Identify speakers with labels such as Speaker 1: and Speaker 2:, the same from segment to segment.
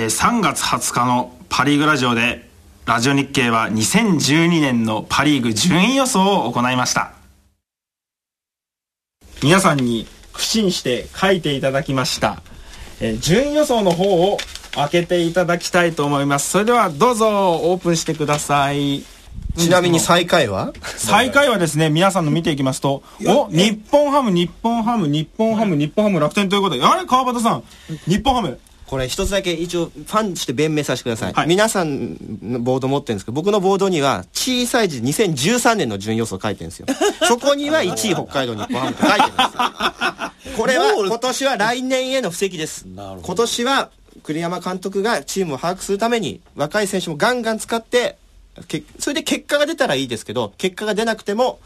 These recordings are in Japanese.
Speaker 1: えー、3月20日のパ・リーグラジオでラジオ日経は2012年のパ・リーグ順位予想を行いました。皆さんに苦心して書いていただきました、えー、順位予想の方を開けていただきたいと思います。それではどうぞオープンしてください。
Speaker 2: ちなみに最下位は？
Speaker 1: 最下位はですね、皆さんの見ていきますと、お、日本ハム、日本ハム、日本ハム、日本ハム、楽天ということで、あれ川端さん、日本ハム。
Speaker 2: これ一つだけ一応ファンとして弁明させてください、はい、皆さんのボード持ってるんですけど僕のボードには小さい字2013年の順位予想書いてるんですよ。そこには1位北海道日本ハムって書いてるんですよ。これは今年は来年への布石です。今年は栗山監督がチームを把握するために若い選手もガンガン使ってそれで結果が出たらいいですけど結果が出なくても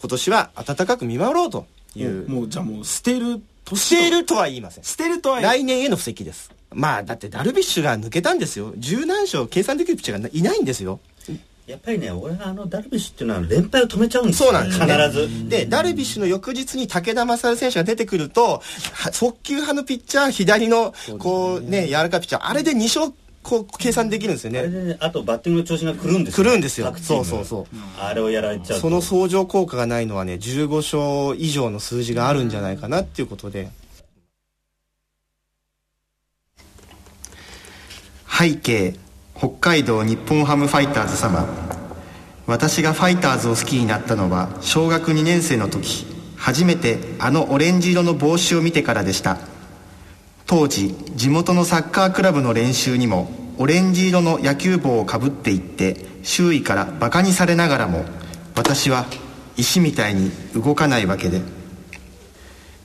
Speaker 2: 今年は温かく見守ろうという。
Speaker 1: もうじゃあもう捨てる
Speaker 2: 捨てるとは言いません。
Speaker 1: 捨てるとは
Speaker 2: 来年への布石です。まあだってダルビッシュが抜けたんですよ。十何勝計算できるピッチャーがいないんですよ。
Speaker 3: やっぱりね、俺はあのダルビッシュっていうのは連敗を止めちゃうんです
Speaker 2: よ、そうなんです、
Speaker 3: ね、必ず。
Speaker 2: で、ダルビッシュの翌日に武田勝選手が出てくると、速球派のピッチャー、左の、こうね、柔らかいピッチャー、あれで2勝、こう計算できるんですよね。あ
Speaker 3: とバッティングの調子が来るんです
Speaker 2: よ、ね。来るんですよ。そうそうそう。
Speaker 3: あれをやられちゃう
Speaker 2: その相乗効果がないのはね、15勝以上の数字があるんじゃないかなっていうことで。背景北海道日本ハムファイターズ様私がファイターズを好きになったのは小学2年生の時初めてあのオレンジ色の帽子を見てからでした当時地元のサッカークラブの練習にもオレンジ色の野球帽をかぶっていって周囲からバカにされながらも私は石みたいに動かないわけで。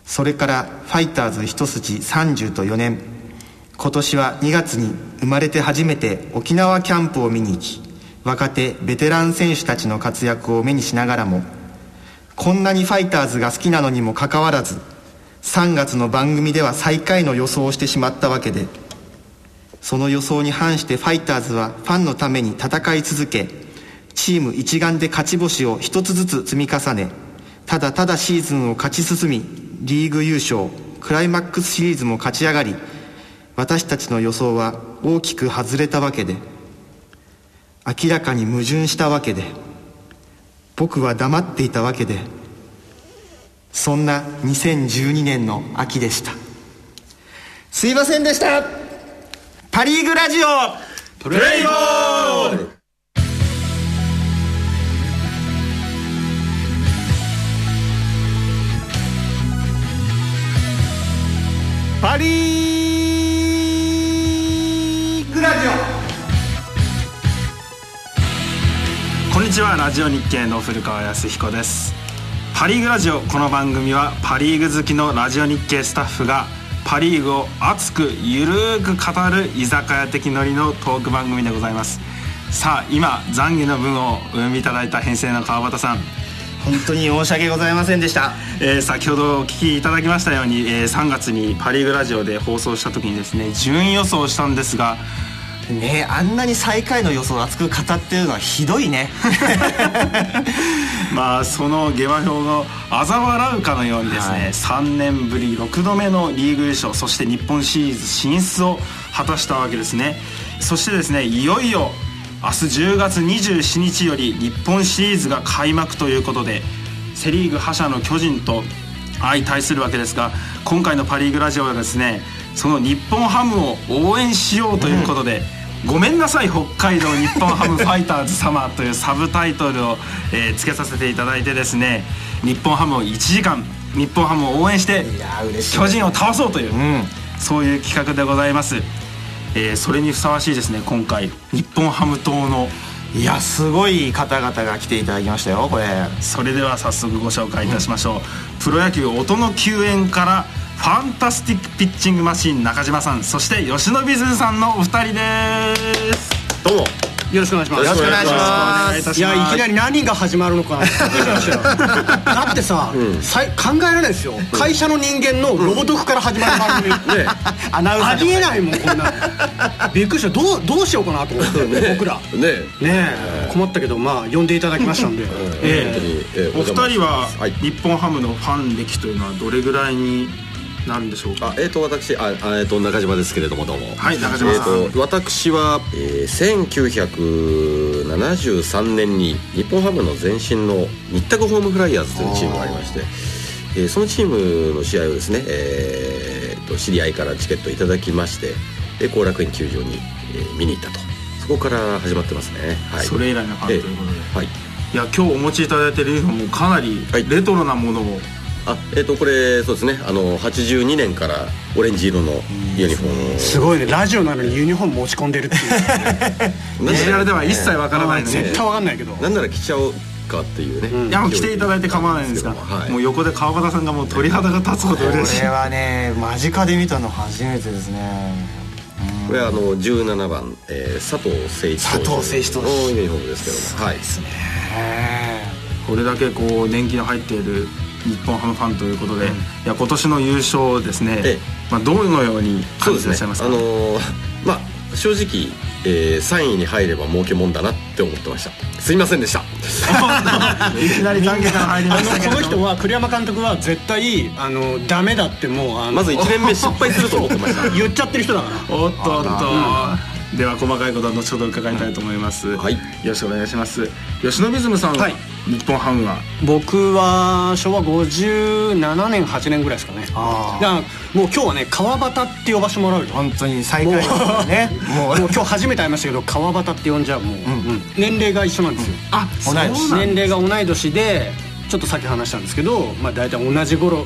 Speaker 2: それからファイターズ一筋30と4年。今年は2月に生まれて初めて沖縄キャンプを見に行き若手ベテラン選手たちの活躍を目にしながらもこんなにファイターズが好きなのにもかかわらず3月の番組では最下位の予想をしてしまったわけでその予想に反してファイターズはファンのために戦い続けチーム一丸で勝ち星を一つずつ積み重ねただただシーズンを勝ち進みリーグ優勝クライマックスシリーズも勝ち上がり私たちの予想は大きく外れたわけで明らかに矛盾したわけで僕は黙っていたわけでそんな2012年の秋でした。すいませんでした。パ・リーグラジオ
Speaker 1: プレイボール。
Speaker 2: パリーグラジ
Speaker 1: オ。こんにちは。ラジオ日経の古川康彦です。パリーグラジオ。この番組はパリーグ好きのラジオ日経スタッフがパリーグを熱くゆるく語る居酒屋的ノリのトーク番組でございます。さあ今懺悔の文をお読みいただいた編成の川端さん。
Speaker 2: 本当に申し訳ございませんでした、
Speaker 1: えー、先ほどお聞きいただきましたように、えー、3月にパ・リーグラジオで放送した時にですね順位予想したんですが
Speaker 2: ねあんなに最下位の予想を熱く語ってるのはひどいね。
Speaker 1: まあその下馬評を嘲笑うかのようにですね、はい、3年ぶり6度目のリーグ優勝そして日本シリーズ進出を果たしたわけですね。そしてですねいよいよ明日10月27日より日本シリーズが開幕ということでセ・リーグ覇者の巨人と相対するわけですが今回のパ・リーグラジオはですねその日本ハムを応援しようということで、うんごめんなさい北海道日本ハムファイターズ様というサブタイトルを、えー、つけさせていただいてですね日本ハムを1時間日本ハムを応援して巨人を倒そうという、うん、そういう企画でございます、えー、それにふさわしいですね今回日本ハム党の
Speaker 2: いやすごい方々が来ていただきましたよこれ。
Speaker 1: それでは早速ご紹介いたしましょう、うん、プロ野球音の救援からファンタスティックピッチングマシン中島さんそして吉野美鈴さんのお二人です。
Speaker 2: どうも。
Speaker 4: よろしくお願いします。
Speaker 2: よろしくお願いします。
Speaker 4: いやいきなり何が始まるのか だってさ、うん、考えられないですよ、うん、会社の人間のロボクから始まる番組、ね、アナウンサーありえないもんこんなびっくりした。どうどうしようかなと思って、ね、僕ら。ねね困ったけどまあ呼んでいただきましたんで、
Speaker 1: ええ。お二人は日本ハムのファン歴というのはどれぐらいになるんでしょうか？
Speaker 5: あえっ、と私ああえー、と中島ですけれどもどうも。
Speaker 1: はい中島
Speaker 5: えー、と私は、えー、1973年に日本ハムの前身の日卓ホームフライヤーズというチームがありましてえーそのチームの試合をですね、えーと知り合いからチケットいただきましてで後楽園球場に、えー見に行ったと。そこから始まってますね、はい、
Speaker 1: それ以来のファンということで。
Speaker 5: えーはい。
Speaker 1: いや今日お持ちいただいてるユニフォームもかなり
Speaker 5: はい。
Speaker 1: レトロなものを、
Speaker 5: あえっ、とこれそうですね。あの82年からオレンジ色のユニフォームを。
Speaker 4: すごいね。ラジオなのにユニフォーム持ち込んでるっていう。
Speaker 5: なん
Speaker 1: ビジュアルでは一切わからないので、
Speaker 4: 絶対わかんないけど。
Speaker 5: なんなら着ちゃおうかっていうね、
Speaker 1: いやもう来ていただいて構わないんですが、
Speaker 5: はい。
Speaker 1: もう横で川端さんがもう鳥肌が立つほど嬉しい。
Speaker 2: これはね間近で見たの初めてですね。
Speaker 5: これはあの17番、えー佐藤誠一投手
Speaker 2: 佐藤誠一投手。
Speaker 5: のユニフォームですけども。はい。
Speaker 1: これだけこう年季の入っている日本ハムファンということで、いや今年の優勝ですね、
Speaker 5: ええ。
Speaker 1: まあ、どのように感
Speaker 5: そうですね
Speaker 1: じてらっしゃいますか？
Speaker 5: あのーまあ正直、えー3位に入れば儲けもんだなって思ってました。すいませんでした。
Speaker 1: いきなり懺悔から入りま
Speaker 4: あ
Speaker 1: したけれど
Speaker 4: この人は栗山監督は絶対あのダメだってもう
Speaker 5: まず1年目失敗すると思ってました。
Speaker 4: 言っちゃってる人だから。
Speaker 1: おっとおっとでは細かいことは後ほど伺いたいと思います、
Speaker 5: はい。
Speaker 1: よろしくお願いします。吉野水さんは、
Speaker 4: はい。
Speaker 1: 日本ハムは？
Speaker 4: 僕は昭和57年8年ぐらいですかね。だ
Speaker 2: あ
Speaker 4: からもう今日はね川端って呼ばしてもらうよ。
Speaker 2: 本当に最下位ですね。も
Speaker 4: もう。今日初めて会いましたけど川端って呼んじゃうもう、うん。年齢が一緒なんですよ、
Speaker 1: あ
Speaker 2: 同い年
Speaker 1: そうなん
Speaker 4: 年齢が同い年でちょっとさっき話したんですけど、まあ、大体同じ頃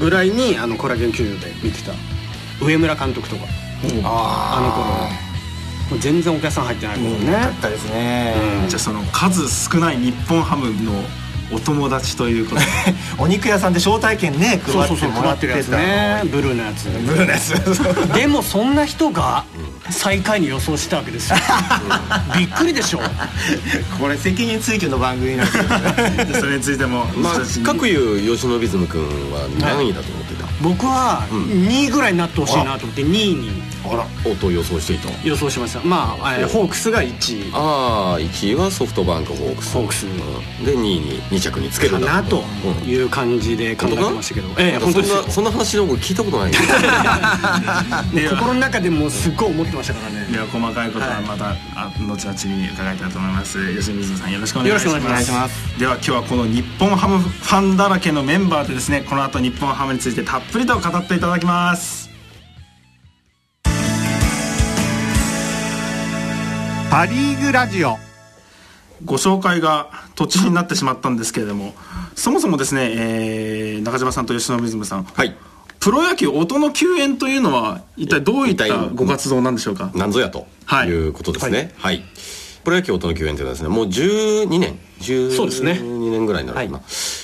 Speaker 4: ぐらいにあのコラゲン球場で見てた上村監督とか。
Speaker 2: あ
Speaker 4: あの頃全然お客さん入ってない頃ね、
Speaker 2: だったですね、
Speaker 1: じゃあその数少ない日本ハムのお友達ということで。
Speaker 2: お肉屋さんで招待券ね配って
Speaker 4: そうそうそう
Speaker 2: もらってた
Speaker 4: 配ってるやつねブルーのやつ。
Speaker 2: ブルーのやつ。
Speaker 4: でもそんな人が最下位に予想したわけですよ。びっくりでしょ。
Speaker 2: これ責任追及の番組なんで。すよ
Speaker 1: でそれについても。
Speaker 5: まあ各有吉野ビズム君は何位だと思ってた、
Speaker 4: 僕は2位ぐらいになってほしいなと思って2位に
Speaker 5: 音予想していた。
Speaker 4: 予想しました。まあ、えーホークスが1位。
Speaker 5: ああ1位はソフトバンクホークス。
Speaker 4: ホークス。
Speaker 5: うん。で2位に2着につける
Speaker 4: か
Speaker 5: んだ。
Speaker 4: なという感じで考えてましたけど、ええ
Speaker 5: なんか
Speaker 4: 本当
Speaker 5: そんなそんな話の僕聞いたことないんです
Speaker 1: では
Speaker 4: 心の中でもうすっごい思ってましたからね。
Speaker 1: では細かいことはまた、あ後々に伺いたいと思います。吉水さんよろしくお願いします。
Speaker 4: よろしくお願いします。
Speaker 1: では今日はこの日本ハムファンだらけのメンバーでですねこの後日本ハムについてたっぷりと語っていただきます
Speaker 6: パ・リーグラジオ。
Speaker 1: ご紹介が途中になってしまったんですけれどもそもそもですね、えー中島さんと吉野水さん。
Speaker 5: はい。
Speaker 1: プロ野球音の救援というのは一体どういったご活動なんでしょうか？
Speaker 5: なんぞやと
Speaker 1: はい。
Speaker 5: いうことですね。はい、プロ野球音の救援というのはですねもう12年。
Speaker 4: そうですね。
Speaker 5: 12年ぐらいになるかな、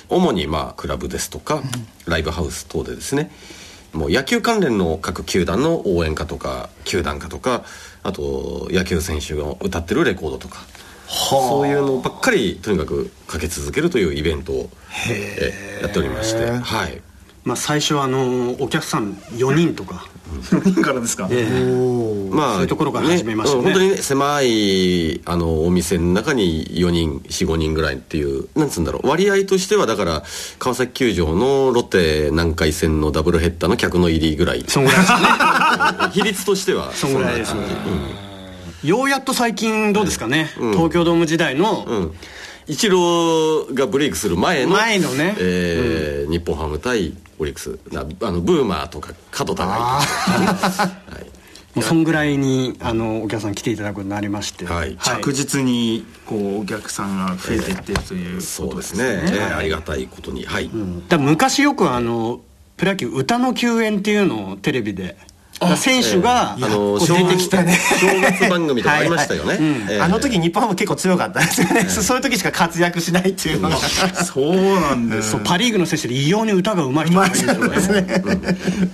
Speaker 5: 主にまあクラブですとか、ライブハウス等でですねもう野球関連の各球団の応援歌とか球団歌とかあと野球選手が歌ってるレコードとかそういうのばっかりとにかくかけ続けるというイベントをえやっておりましてはい
Speaker 4: まあ最初はあのお客さん4人とか、
Speaker 1: 4人からですか、
Speaker 5: まあ、
Speaker 4: そういうところから始めましたね。
Speaker 5: うん本当にね狭いあのお店の中に4人45人ぐらいっていうなんつうんだろう。割合としてはだから川崎球場のロッテ南海戦のダブルヘッダーの客の入りぐらい。
Speaker 4: そんぐらいですね。
Speaker 5: 比率としては
Speaker 4: そんぐらいですね。
Speaker 5: そん
Speaker 4: ようやっと最近どうですかね、東京ドーム時代の、
Speaker 5: じうん。イチローがブレイクする前の
Speaker 4: 前のね。
Speaker 5: えー日本ハム対オリックス。なあのブーマーとか角田がいて。
Speaker 4: もうそんぐらいにあのお客さん来ていただくようになりまして、
Speaker 5: はい。
Speaker 1: 着実にこうお客さんが増えていってるということ
Speaker 5: そうで
Speaker 1: ですすね
Speaker 5: ね、えーありがたいことに。はい、
Speaker 4: だから昔よくあのプロ野球歌の救援っていうのをテレビで選手が、
Speaker 5: あの
Speaker 2: 出てきたね。
Speaker 5: 正月番組とかありましたよね、えー
Speaker 2: あの時日本ハム結構強かったですよね、そういう時しか活躍しないっていうのが。
Speaker 1: そうなんです。
Speaker 4: そうパ・リーグの選手で異様に歌がうまい人がいるんですよね。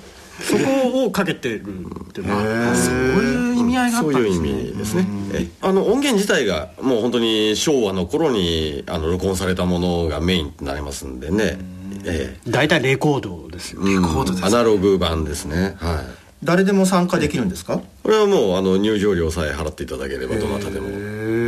Speaker 4: そこをかけてるっていうのは
Speaker 1: そういう意味合いがあっ
Speaker 5: そういう意
Speaker 1: たんですね。
Speaker 5: 味ですねえ。あの音源自体がもう本当に昭和の頃にあの録音されたものがメインとなりますんでね。ええ。
Speaker 4: 大体レコードですよ、
Speaker 5: うん。アナログ版ですね。はい
Speaker 2: 誰でも参加できるんですか？
Speaker 5: これはもうあの入場料さえ払っていただければどなたでも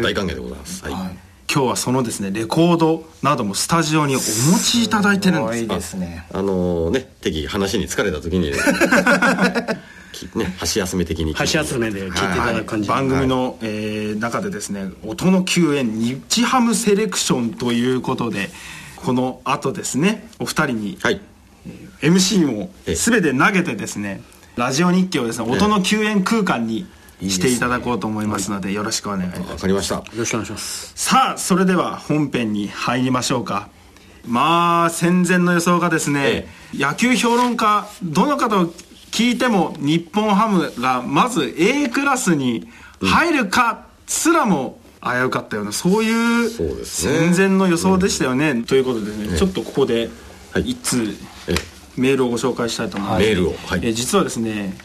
Speaker 5: 大歓迎でございます。はい、
Speaker 1: 今日はそのですねレコードなどもスタジオにお持ちいただいてるんです
Speaker 2: いいですね。
Speaker 5: あのね適宜話に疲れた時に きね箸休め的に
Speaker 4: 箸休めで聞いていただく感じ、
Speaker 1: 番組の、えー中でですね音の救援日ハムセレクションということでこの後ですねお二人に
Speaker 5: はい。
Speaker 1: MC も
Speaker 5: ええ。
Speaker 1: 全て投げてですねラジオ日記をですね音の救援空間にしていただこうと思いますのでよろしくお願いいたします。
Speaker 5: わかりました。
Speaker 4: よろしくお願いします。
Speaker 1: さあそれでは本編に入りましょうか。まあ戦前の予想がですね、野球評論家どの方を聞いても日本ハムがまず A クラスに入るかすらも危うかったようなそういう戦前の予想でしたよね、ということでね、ちょっとここで
Speaker 5: はい。
Speaker 1: 一通
Speaker 5: え
Speaker 1: メールをご紹介したいと思います、
Speaker 5: メールを。はい。
Speaker 1: えー実はですね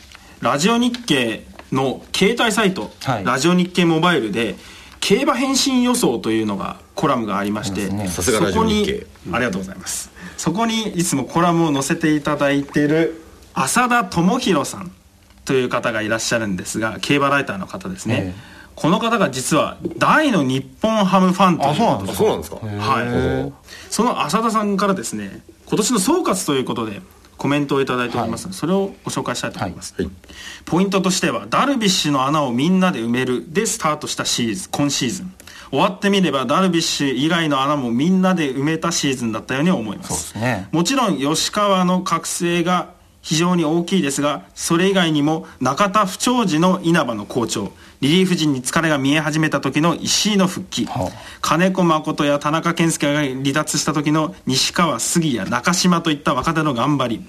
Speaker 1: ラジオ日経の携帯サイト、
Speaker 2: はい。
Speaker 1: ラジオ日経モバイルで競馬返信予想というのがコラムがありまして
Speaker 5: さすがラジオ日経。
Speaker 1: そこにありがとうございます。そこにいつもコラムを載せていただいている浅田智弘さんという方がいらっしゃるんですが競馬ライターの方ですね、
Speaker 2: え
Speaker 1: この方が実は大の日本ハムファンという
Speaker 2: あそうなんで
Speaker 5: あそうなんですか。
Speaker 1: はい、その浅田さんからですね今年の総括ということでコメントをいただいております。ので、それをご紹介したいと思います、
Speaker 5: はい。
Speaker 1: ポイントとしてはダルビッシュの穴をみんなで埋めるでスタートしたシーズン今シーズン。終わってみればダルビッシュ以外の穴もみんなで埋めたシーズンだったように思います
Speaker 2: ね。
Speaker 1: もちろん吉川の覚醒が非常に大きいですがそれ以外にも中田不調時の稲葉の好調リリーフ陣に疲れが見え始めた時の石井の復帰、
Speaker 2: は
Speaker 1: 金子誠や田中健介が離脱した時の西川杉谷中島といった若手の頑張り。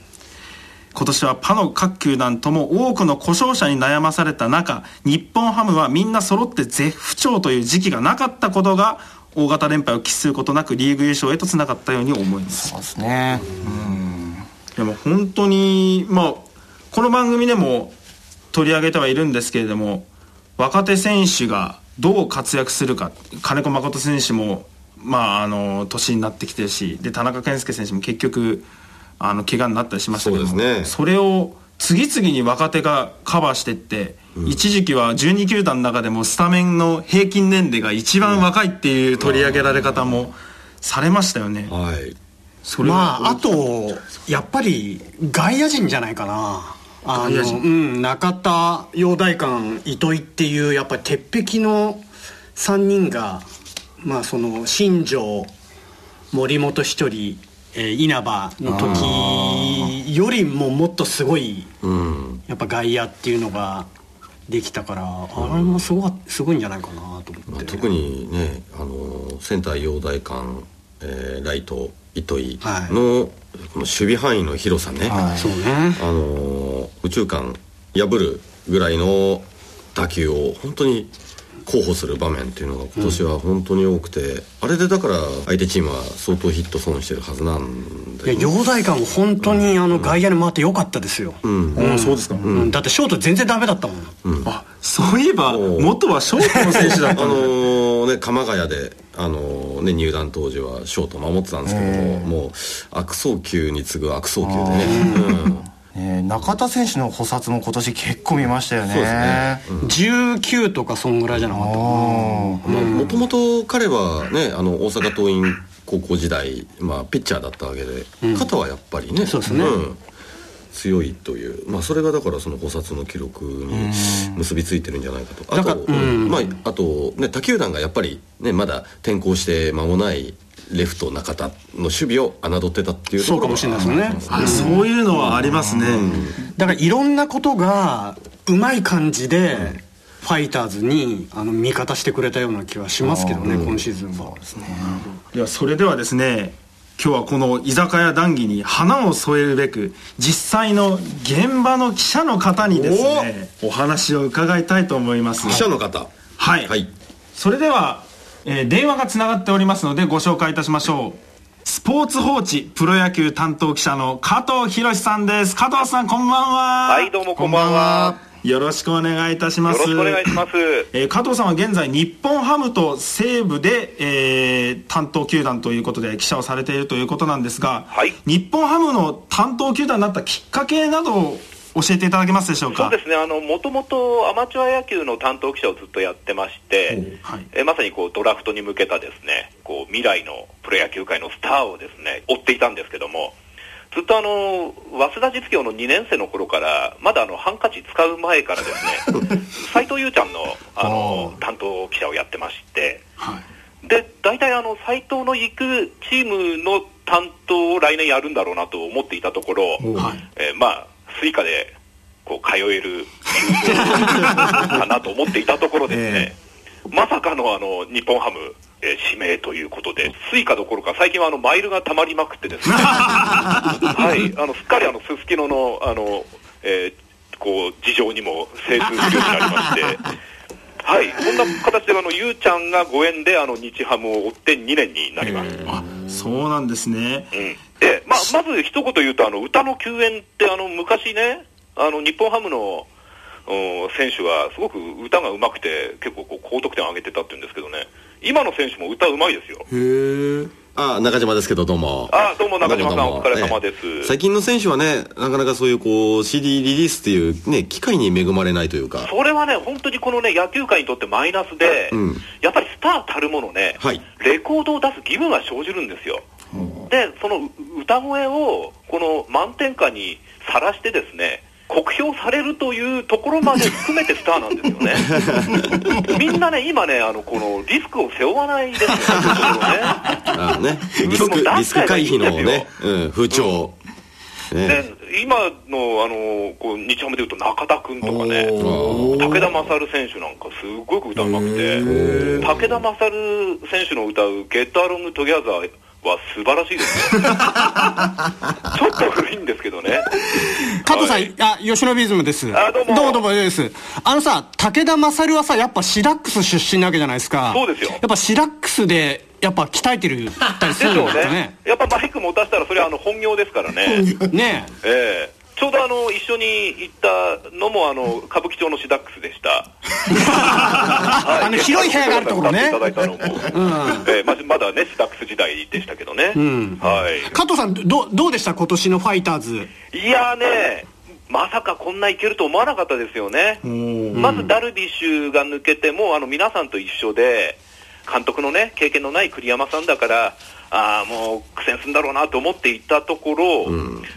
Speaker 1: 今年はパの各球団とも多くの故障者に悩まされた中日本ハムはみんな揃って絶不調という時期がなかったことが大型連敗を喫することなくリーグ優勝へとつながったように思います。
Speaker 2: そうですね
Speaker 1: でも本当にまあこの番組でも取り上げてはいるんですけれども若手選手がどう活躍するか金子誠選手もまああの年になってきてるしで田中健介選手も結局あの怪我になったりしましたけども
Speaker 5: そね。
Speaker 1: それを次々に若手がカバーしていって、一時期は12球団の中でもスタメンの平均年齢が一番若いっていう取り上げられ方もされましたよね。
Speaker 5: はい。
Speaker 1: それは
Speaker 4: まああとやっぱり外野陣じゃないかな。あの、うん、中田陽大館糸井っていうやっぱり鉄壁の3人がまあその新庄森本一人、えー稲葉の時よりももっとすごい
Speaker 5: うん。
Speaker 4: やっぱ外野っていうのができたからあれもすごかすごいんじゃないかなと思って、
Speaker 5: まあ特にねあのセンター陽大館、えーライト糸井
Speaker 4: はい。
Speaker 5: の、この守備範囲の広さね、
Speaker 2: はい。
Speaker 4: そうね。
Speaker 5: あの宇宙間破るぐらいの打球を本当に候補する場面っていうのが今年は本当に多くて、あれでだから相手チームは相当ヒット損してるはずなんだよね。
Speaker 4: いや陽大館も本当にあの外野に回ってよかったですよ、
Speaker 5: うん。
Speaker 1: うん。そうですか、
Speaker 4: うん。だってショート全然ダメだったもん、
Speaker 1: あそういえば元はショートの選手だっ
Speaker 5: あの。
Speaker 1: たの
Speaker 5: ーね鎌ヶ谷で、あのーね、入団当時はショート守ってたんですけども、もう悪送球に次ぐ悪送球でね、うん。
Speaker 2: ね中田選手の補殺も今年結構見ましたよね。
Speaker 5: そうですね。
Speaker 4: 19とかそんぐらいじゃなかった
Speaker 5: もともと彼はねあの大阪桐蔭高校時代、まあ、ピッチャーだったわけで、肩はやっぱりね。
Speaker 4: そうですね。
Speaker 5: ん強いという、まあ、それがだからその補殺の記録に結びついてるんじゃないかと。あ
Speaker 4: だか
Speaker 5: と、
Speaker 4: らうん。
Speaker 5: まあ、あと、ね、他球団がやっぱり、ね、まだ転向して間もないレフト中田の守備を侮ってたっていう
Speaker 4: そうかもしれないですよね。
Speaker 1: あそういうのはありますね、
Speaker 4: だからいろんなことがうまい感じでファイターズにあの味方してくれたような気はしますけどね今シーズンは。
Speaker 1: ではそれではですね今日はこの居酒屋談義に花を添えるべく実際の現場の記者の方にですねお話を伺いたいと思います。
Speaker 5: 記者の方。
Speaker 1: はい、
Speaker 5: はい。
Speaker 1: それでは、えー電話がつながっておりますのでご紹介いたしましょう。スポーツ報知プロ野球担当記者の加藤博さんです。加藤さんこんばんは。
Speaker 7: はい、どうもこんばんは。
Speaker 1: よろしくお願いいたします。
Speaker 7: よろしくお願いします。
Speaker 1: えー加藤さんは現在日本ハムと西武で、えー担当球団ということで記者をされているということなんですが、
Speaker 7: はい。
Speaker 1: 日本ハムの担当球団になったきっかけなどを教えていただけますでしょうか？
Speaker 7: そうですね。あのもともとアマチュア野球の担当記者をずっとやってまして、
Speaker 1: はい。
Speaker 7: えまさにこうドラフトに向けたですねこう未来のプロ野球界のスターをですね追っていたんですけどもずっとあの早稲田実業の2年生の頃からまだあのハンカチ使う前からですね 斉藤優ちゃんのあの担当記者をやってまして
Speaker 1: はい。
Speaker 7: で大体あの斉藤の行くチームの担当を来年やるんだろうなと思っていたところ、
Speaker 1: はい。
Speaker 7: えーまあスイカでこう通えるかなと思っていたところですね、まさかのあの日本ハム、えー指名ということで、スイカどころか最近はあのマイルがたまりまくってですね、はい、あのすっかりあのすすきののあの、えーこう事情にも精通するようになりまして。はい、こんな形であのゆうちゃんがご縁であの日ハムを追って2年になります。
Speaker 1: あそうなんですね。
Speaker 7: うん。でままず一言言うと、あの歌の救援ってあの昔ね、あの日本ハムのうん選手はすごく歌が上手くて、結構こう高得点を上げてたって言うんですけどね、今の選手も歌うまいですよ。
Speaker 5: へえあ中島ですけどどうも。
Speaker 7: あどうも中島さんお疲れ様です。
Speaker 5: ええ。最近の選手はねなかなかそういうこう CD リリースっていうね機会に恵まれないというか。
Speaker 7: それはね、本当にこのね野球界にとってマイナスで、
Speaker 5: うん。
Speaker 7: やっぱりスターたるものね、
Speaker 5: はい。
Speaker 7: レコードを出す義務が生じるんですよ。で、そのう歌声をこの満点下にさらしてですね、酷評されるというところまで含めてスターなんですよね。みんなね、今ね、あのこのリスクを背負わないですよね。
Speaker 5: あね。リスクリスク回避のね、うん、風潮、ね。
Speaker 7: で今のあのこう日ハムでいうと中田君とかね、
Speaker 5: お
Speaker 7: 武田勝選手なんかすごく歌うまくて、武田勝選手の歌う「ゲットアロングトギャザーは素晴らしいですよ。ちょっと古いんですけどね。
Speaker 4: 加藤さん、
Speaker 7: はい
Speaker 4: あ、吉野ビズムです。
Speaker 7: あどうも
Speaker 4: どうもどうもです。あのさ、武田勝はさ、やっぱシダックス出身なわけじゃないですか。
Speaker 7: そうですよ
Speaker 4: やっぱシダックスで、やっぱ鍛えてるたりするん
Speaker 7: で
Speaker 4: すかね
Speaker 7: ね。。やっぱマイク持たせたらそれはあの本業ですからね。
Speaker 4: ね
Speaker 7: ええちょうどあの一緒に行ったのもあの歌舞伎町のシダックスでした。
Speaker 4: あの広い部屋があるところね
Speaker 7: いただいたのも、ええままだねシダックス時代でしたけどね。はい。
Speaker 4: 加藤さん、ど、どうでした？今年のファイターズ。
Speaker 7: いやーね、まさかこんないけると思わなかったですよね。まずダルビッシュが抜けても、あの皆さんと一緒で、監督のね、経験のない栗山さんだから、ああ、もう苦戦するんだろうなと思っていたところ、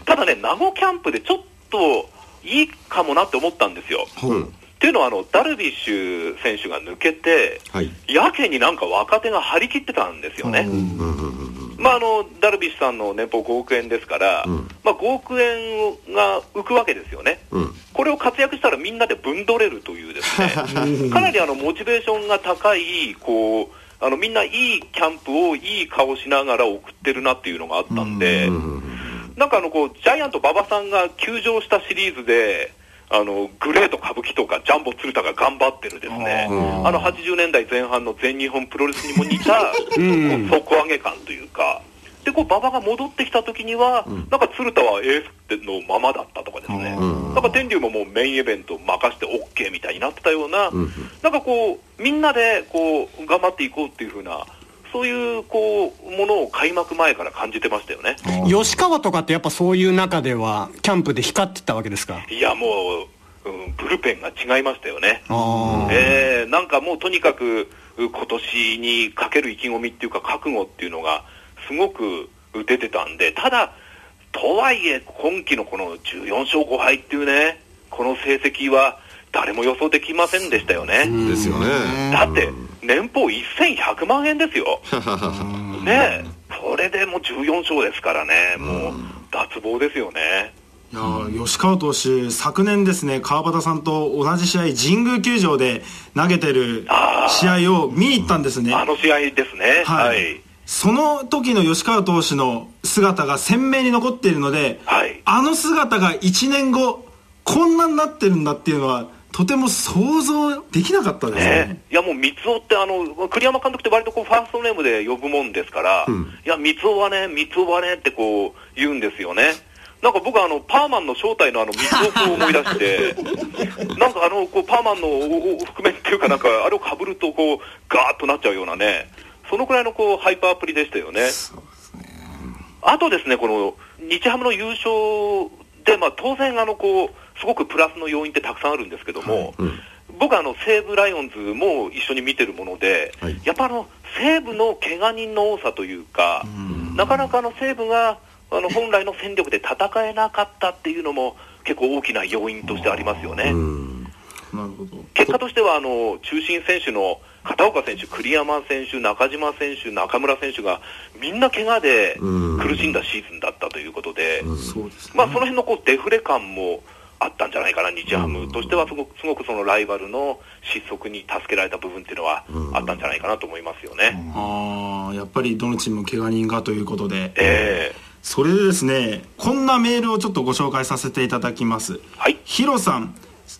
Speaker 7: ただね、名護キャンプでちょっといいかもなって思ったんですよ。
Speaker 5: う。ん
Speaker 7: っていうのはあの、ダルビッシュ選手が抜けて、
Speaker 5: はい。
Speaker 7: やけになんか若手が張り切ってたんですよね。まあ、あのダルビッシュさんの年俸5億円ですから、まあ、5億円が浮くわけですよね、
Speaker 5: うん。
Speaker 7: これを活躍したらみんなで分取れるというですね。かなりあのモチベーションが高いこうあのみんないいキャンプをいい顔しながら送ってるなっていうのがあったんで、なんかあのこうジャイアント馬場さんが休場したシリーズで。あのグレート歌舞伎とかジャンボ鶴田が頑張ってるですね、あの80年代前半の全日本プロレスにも似た、底上げ感というか、でこう馬場が戻ってきた時には、なんか鶴田はエースのままだったとかですね、なんか天竜ももうメインイベント任せて OK みたいになってたような、なんかこう、みんなでこう頑張っていこうっていう風な、そういうこうものを開幕前から感じてましたよね。
Speaker 4: 吉川とかってやっぱそういう中では、キャンプで光ってたわけですか？
Speaker 7: いやもう、うん、ブルペンが違いましたよね。
Speaker 4: あ
Speaker 7: えーなんかもうとにかくう今年にかける意気込みっていうか覚悟っていうのがすごくう出てたんでただとはいえ今季のこの14勝5敗っていうねこの成績は誰も予想できませんでしたよね、
Speaker 5: ですよね。
Speaker 7: だって年俸1100万円ですよ。ねえそれでもう14勝ですからねもう脱帽ですよね。
Speaker 1: いやー吉川投手昨年ですね川端さんと同じ試合神宮球場で投げてる試合を見に行ったんですね。
Speaker 7: あの試合ですね。
Speaker 1: はい、
Speaker 7: はい
Speaker 1: その時の吉川投手の姿が鮮明に残っているので、
Speaker 7: はい。
Speaker 1: あの姿が1年後こんなになってるんだっていうのはとても想像できなかったですね。
Speaker 7: ね、いやもう三尾ってあの栗山監督って割とこうファーストネームで呼ぶもんですから、いや三尾はね三尾はねってこう言うんですよね。なんか僕はあのパーマンの正体のあの三尾を思い出して、なんかあのこうパーマンの覆面っていうかなんかあれをかぶるとこうガーッとなっちゃうようなね、そのくらいのこうハイパープリでしたよね。あとですね、この日ハムの優勝で、まあ、当然あのこう、すごくプラスの要因ってたくさんあるんですけども、僕はあの西武ライオンズも一緒に見てるもので、
Speaker 5: はい。
Speaker 7: やっぱあの西武の怪我人の多さというか、なかなかあの西武があの本来の戦力で戦えなかったっていうのも結構大きな要因としてありますよね。
Speaker 1: なるほど。
Speaker 7: 結果としてはあの中心選手の片岡選手、栗山選手、中島選手、中村選手がみんな怪我で苦しんだシーズンだったということで、
Speaker 1: そうですね。
Speaker 7: まあ、その辺のこうデフレ感もあったんじゃないかな、日ハムとしてはすごくすごくそのライバルの失速に助けられた部分っていうのはあったんじゃないかなと思いますよね。
Speaker 1: ああやっぱりどのチームも怪我人がということで。
Speaker 7: ええ。
Speaker 1: それでですねこんなメールをちょっとご紹介させていただきます。
Speaker 7: はい。
Speaker 1: ヒロさん、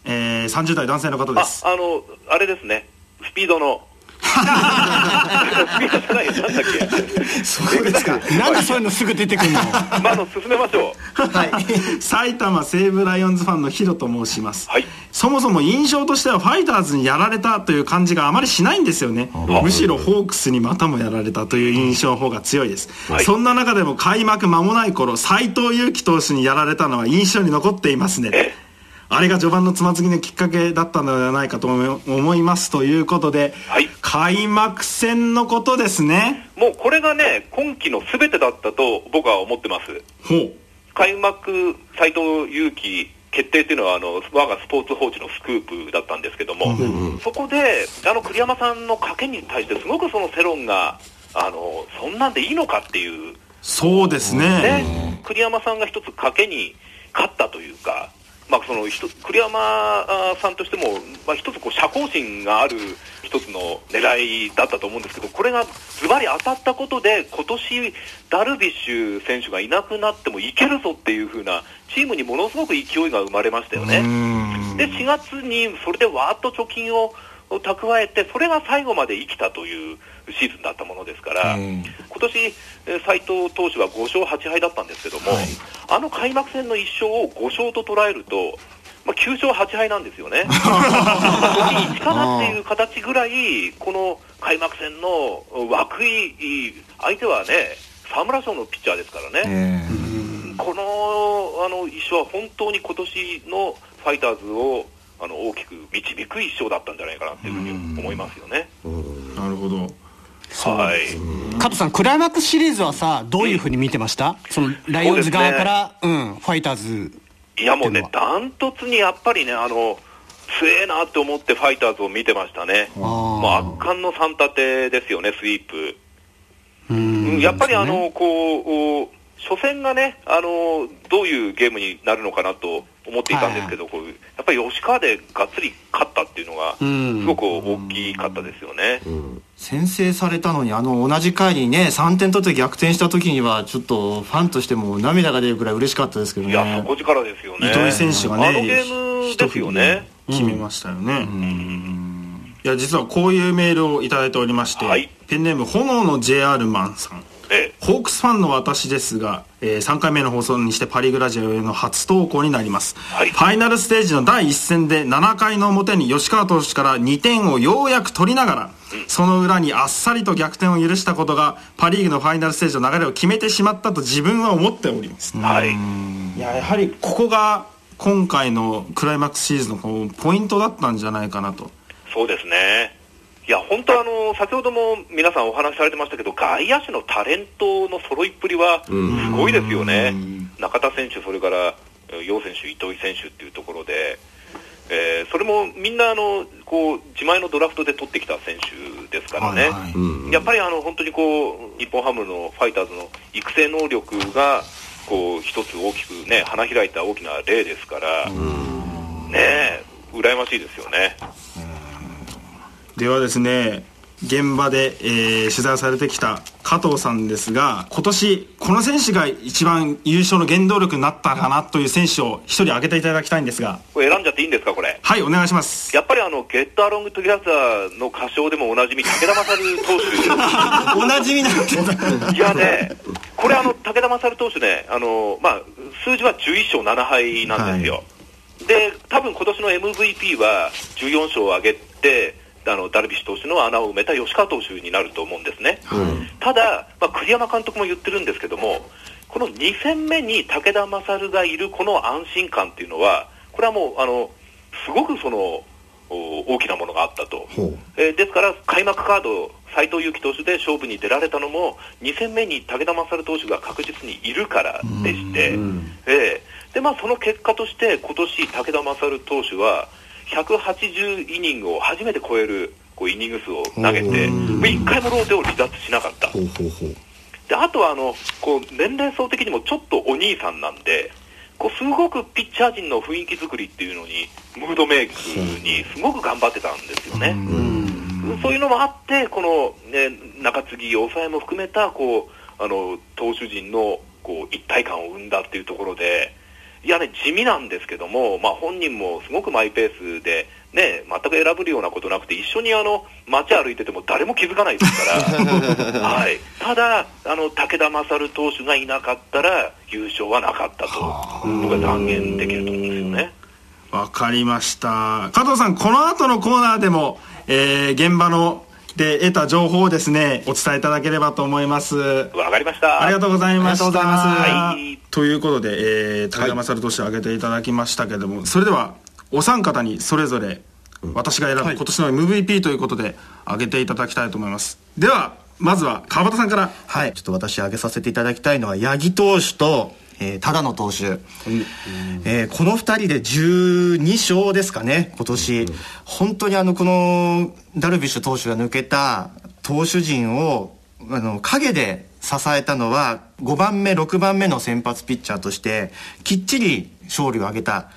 Speaker 1: えー、30代男性の方です。
Speaker 7: ああのあれですね、スピードの。スピードじゃないよ、なんだっけ。
Speaker 1: そうですか。
Speaker 4: なんでそういうのすぐ出てくるの？
Speaker 7: まあ、あの進めましょう。
Speaker 1: 埼玉西武ライオンズファンのヒロと申します、
Speaker 7: はい。
Speaker 1: そもそも印象としてはファイターズにやられたという感じがあまりしないんですよね。むしろホークスにまたもやられたという印象の方が強いです、
Speaker 7: はい。
Speaker 1: そんな中でも開幕間もない頃斎藤佑樹投手にやられたのは印象に残っていますね。
Speaker 7: え
Speaker 1: あれが序盤のつまずきのきっかけだったのではないかと思いますということで、
Speaker 7: はい。
Speaker 1: 開幕戦のことですね。
Speaker 7: もうこれがね、今季のすべてだったと僕は思ってます。開幕、斎藤佑樹決定っていうのはあの我がスポーツ報知のスクープだったんですけども、そこであの栗山さんの賭けに対してすごくその世論があのそんなんでいいのかっていう、
Speaker 1: そうですね。
Speaker 7: ね、栗山さんが一つ賭けに勝ったというか。まあ、その栗山あさんとしても、まあ、一つこう社交心がある一つの狙いだったと思うんですけど、これがズバリ当たったことで、今年ダルビッシュ選手がいなくなってもいけるぞっていう風な、チームにものすごく勢いが生まれましたよね。で、4月にそれでわーっと貯金を蓄えて、それが最後まで生きたというシーズンだったものですから、今年えー斉藤投手は5勝8敗だったんですけども、あの開幕戦の1勝を5勝と捉えると、まあ、9勝8敗なんですよね。5人1かなっていう形ぐらい、この開幕戦の涌井、相手はね、沢村賞のピッチャーですからね。このあの一勝は本当に今年のファイターズをあの大きく導く一勝だったんじゃないかなというふうに思いますよね。
Speaker 1: なるほど
Speaker 7: はい。
Speaker 4: 加藤さんクライマックスシリーズはさどういうふうに見てました？そのライオンズ側からう、ん、ファイターズ
Speaker 7: いやもうねダントツにやっぱりね、あの強えなって思ってファイターズを見てましたね。もう圧巻の3立てですよね、スイープ。うんやっぱりあの、こう、初戦がね、あの、どういうゲームになるのかなと思っていたんですけど、こうい。うやっぱり吉川でがっつり勝ったっていうのが、
Speaker 4: ん。
Speaker 7: すごく大きかったですよね。
Speaker 2: 先制されたのにあの同じ回にね3点取って逆転した時にはちょっとファンとしても涙が出るくらい嬉しかったですけど
Speaker 7: いや、
Speaker 2: ね
Speaker 7: 底力ですよね。
Speaker 1: 糸井選手がね
Speaker 7: あのゲームですよね。
Speaker 1: 決めましたよね、いや実はこういうメールをいただいておりまして、
Speaker 7: はい。
Speaker 1: ペンネーム炎の JR マンさん。
Speaker 7: ええ
Speaker 1: ホークスファンの私ですが、え3回目の放送にしてパ・リーグラジオへの初投稿になります、
Speaker 7: はい。
Speaker 1: ファイナルステージの第1戦で7回の表に吉川投手から2点をようやく取りながら、その裏にあっさりと逆転を許したことがパ・リーグのファイナルステージの流れを決めてしまったと自分は思っております、
Speaker 7: はい。
Speaker 1: いややはりここが今回のクライマックスシリーズのポイントだったんじゃないかなと。
Speaker 7: そうですね。いや、本当あの、先ほども皆さんお話しされてましたけど、外野手のタレントの揃いっぷりはすごいですよね。中田選手、それからえー楊選手、糸井選手っていうところで、えーそれもみんなあのこう自前のドラフトで取ってきた選手ですからね、
Speaker 1: はいはい
Speaker 7: やっぱりあの本当にこう日本ハムのファイターズの育成能力がこう一つ大きくね花開いた大きな例ですから、ねえ羨ましいですよね。
Speaker 1: ではですね現場で、えー取材をされてきた加藤さんですが今年この選手が一番優勝の原動力になったかなという選手を一人挙げていただきたいんですが
Speaker 7: これ選んじゃっていいんですか、これ？
Speaker 1: はいお願いします
Speaker 7: やっぱりあの、 Get Along Together の歌唱でもおなじみ、武田勝投
Speaker 2: おなじみになってた
Speaker 7: 手。いやね、これあの、武田勝投手ね、あの、まあ、数字は11勝7敗なんですよ。で、多分今年の MVP は14勝を挙げて、あのダルビッシュ投手の穴を埋めた吉川投手になると思うんですね。ただ、まあ、栗山監督も言ってるんですけども、この2戦目に武田勝がいるこの安心感っていうのは、これはもうあのすごくその大きなものがあったと、えー、ですから開幕カード斎藤佑樹投手で勝負に出られたのも2戦目に武田勝投手が確実にいるからでして、えー、でまあ、その結果として今年武田勝投手は180イニングを初めて超えるこうイニング数を投げて1回もローテを離脱しなかった。であとはあのこう年齢層的にもちょっとお兄さんなんでこうすごくピッチャー陣の雰囲気作りっていうのにムードメイクにすごく頑張ってたんですよね。そういうのもあってこの、ね、中継ぎ、抑えも含めたこうあの投手陣のこう一体感を生んだっていうところでいやね地味なんですけども、まあ、本人もすごくマイペースで、ね、全く選ぶようなことなくて一緒にあの街歩いてても誰も気づかないですから、はい、ただあの武田勝投手がいなかったら優勝はなかったと。僕は断言できると思うんですよね。
Speaker 1: わかりました。加藤さんこの後のコーナーでも、えー、現場ので得た情報をですねお伝えいただければと思います。
Speaker 7: わかりました。
Speaker 1: ありがとうございましたはい、ということで、えー、高山勝投手挙げていただきましたけども、はい、それではお三方にそれぞれ私が選ぶ今年の MVP ということで挙げていただきたいと思います、ではまずは川端さんから。
Speaker 2: はい。ちょっと私挙げさせていただきたいのは八木投手とえー、ただの投手、うん、えー、この2人で12勝ですかね今年、うん、本当にあのこのダルビッシュ投手が抜けた投手陣をあの陰で支えたのは5番目6番目の先発ピッチャーとしてきっちり勝利を挙げた。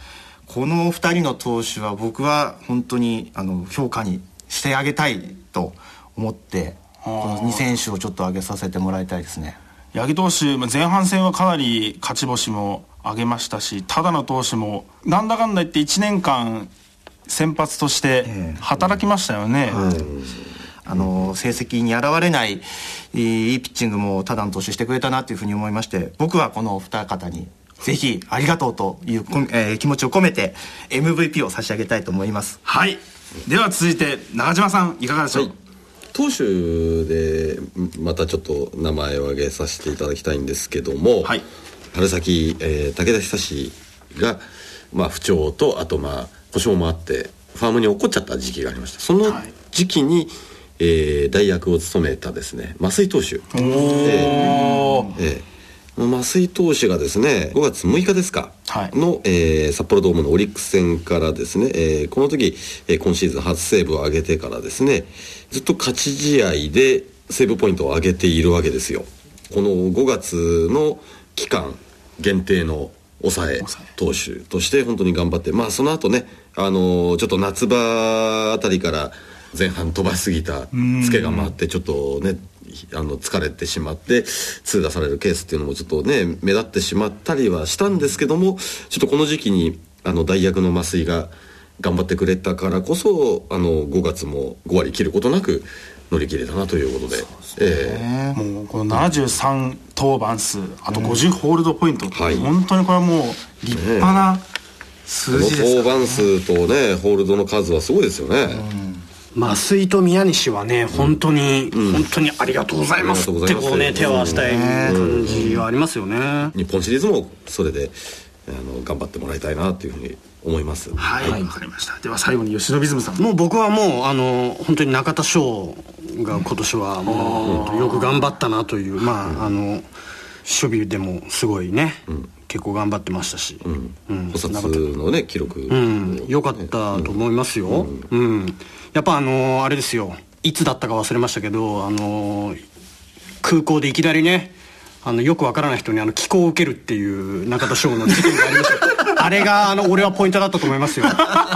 Speaker 2: この2人の投手は僕は本当にあの評価にしてあげたいと思ってこの2選手をちょっと挙げさせてもらいたいですね。
Speaker 1: 八木投手前半戦はかなり勝ち星も挙げましたし只野投手もなんだかんだ言って1年間先発として働きましたよね、えーはい、
Speaker 2: あの成績に現れないいいピッチングも只野投手してくれたなというふうに思いまして僕はこの二方にぜひありがとうという、えー、気持ちを込めて MVP を差し上げたいと思います。
Speaker 1: はい。では続いて中島さんいかがでしょう、はい
Speaker 5: 投手でまたちょっと名前を挙げさせていただきたいんですけども、はい、春先、えー、武田久志が、まあ、不調とあとまあ故障もあってファームに落っこっちゃった時期がありました。その時期に、はい、えー、代役を務めたですね増井投手おー、えー増井投手がですね5月6日ですか、はい、の、えー、札幌ドームのオリックス戦からですね、えー、この時、えー、今シーズン初セーブを上げてからですねずっと勝ち試合でセーブポイントを上げているわけですよ。この5月の期間限定の抑え投手として本当に頑張ってまあその後ねあのー、ちょっと夏場あたりから前半飛ばしすぎたツケが回ってちょっとねあの疲れてしまって痛打されるケースっていうのもちょっとね目立ってしまったりはしたんですけどもちょっとこの時期にあの代役の麻酔が頑張ってくれたからこそあの5月も5割切ることなく乗り切れたなということで、ね。
Speaker 1: えー、もうこの73登板数あと50ホールドポイント、うんはい、本当にこれはもう立派な数字ですね、
Speaker 5: 登板数とねホールドの数はすごいですよね、うん。
Speaker 4: 麻酔と宮西はね本当に、うん、本当にありがとうございますってこうね手を合わせたい感じはありますよね。
Speaker 5: 日本シリーズもそれであの頑張ってもらいたいなというふうに思います。
Speaker 1: はい。わ、はい、かりました。では最後に吉野ビズムさん。
Speaker 4: もう僕はもうあの本当に中田翔が今年はもうよく頑張ったなというまああの守備でもすごいね、うん。結構頑張ってましたし、うん。
Speaker 5: うん、補殺のね記録、
Speaker 4: うん、よかったと思いますよ、うん、うん、やっぱあのー、あれですよ。いつだったか忘れましたけどあのー、空港でいきなりねあのよくわからない人にあの気候を受けるっていう中田翔の事件がありましたあれがあの俺はポイントだったと思いますよ。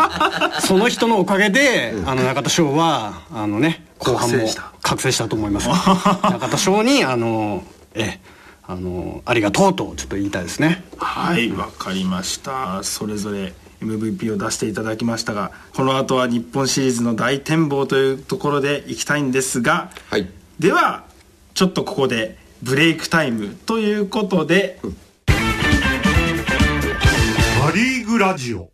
Speaker 4: その人のおかげで、あの中田翔はあのね後半も覚醒した。と思います。中田翔にあのえあのありがとうとちょっと言いたいですね。
Speaker 1: はいわかりました。それぞれ MVP を出していただきましたがこの後は日本シリーズの大展望というところでいきたいんですが、はい、ではちょっとここでブレイクタイムということで、
Speaker 6: パ・リラジオ。